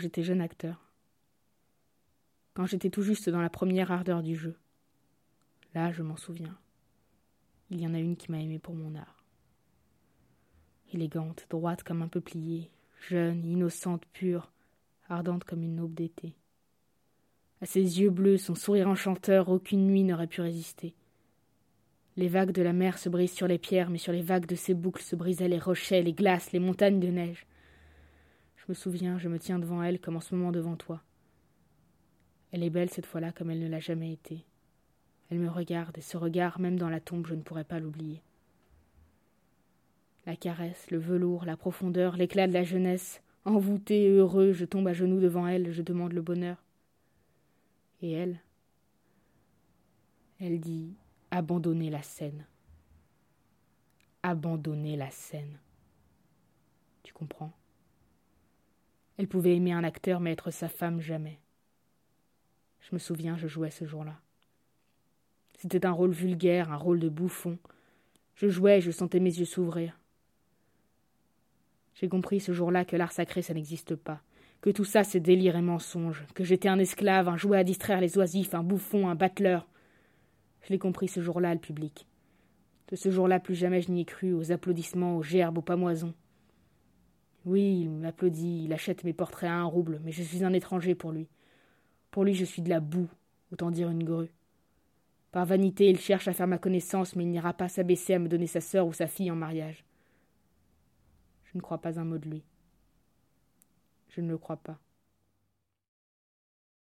j'étais jeune acteur. Quand j'étais tout juste dans la première ardeur du jeu. Là, je m'en souviens. Il y en a une qui m'a aimé pour mon art. Élégante, droite comme un peuplier, jeune, innocente, pure, ardente comme une aube d'été. À ses yeux bleus, son sourire enchanteur, aucune nuit n'aurait pu résister. Les vagues de la mer se brisent sur les pierres, mais sur les vagues de ses boucles se brisaient les rochers, les glaces, les montagnes de neige. Me souviens, je me tiens devant elle comme en ce moment devant toi. Elle est belle cette fois-là comme elle ne l'a jamais été. Elle me regarde, et ce regard, même dans la tombe, je ne pourrais pas l'oublier. La caresse, le velours, la profondeur, l'éclat de la jeunesse, envoûté heureux, je tombe à genoux devant elle, je demande le bonheur. Et elle Elle dit Abandonner la scène. Abandonner la scène. Tu comprends? Elle pouvait aimer un acteur, mais être sa femme jamais. Je me souviens, je jouais ce jour-là. C'était un rôle vulgaire, un rôle de bouffon. Je jouais et je sentais mes yeux s'ouvrir. J'ai compris ce jour-là que l'art sacré, ça n'existe pas, que tout ça c'est délire et mensonge, que j'étais un esclave, un jouet à distraire les oisifs, un bouffon, un battleur. Je l'ai compris ce jour-là, le public. De ce jour-là, plus jamais je n'y ai cru, aux applaudissements, aux gerbes, aux pamoisons. Oui, il m'applaudit, il achète mes portraits à un rouble, mais je suis un étranger pour lui. Pour lui, je suis de la boue, autant dire une grue. Par vanité, il cherche à faire ma connaissance, mais il n'ira pas s'abaisser à me donner sa sœur ou sa fille en mariage. Je ne crois pas un mot de lui. Je ne le crois pas.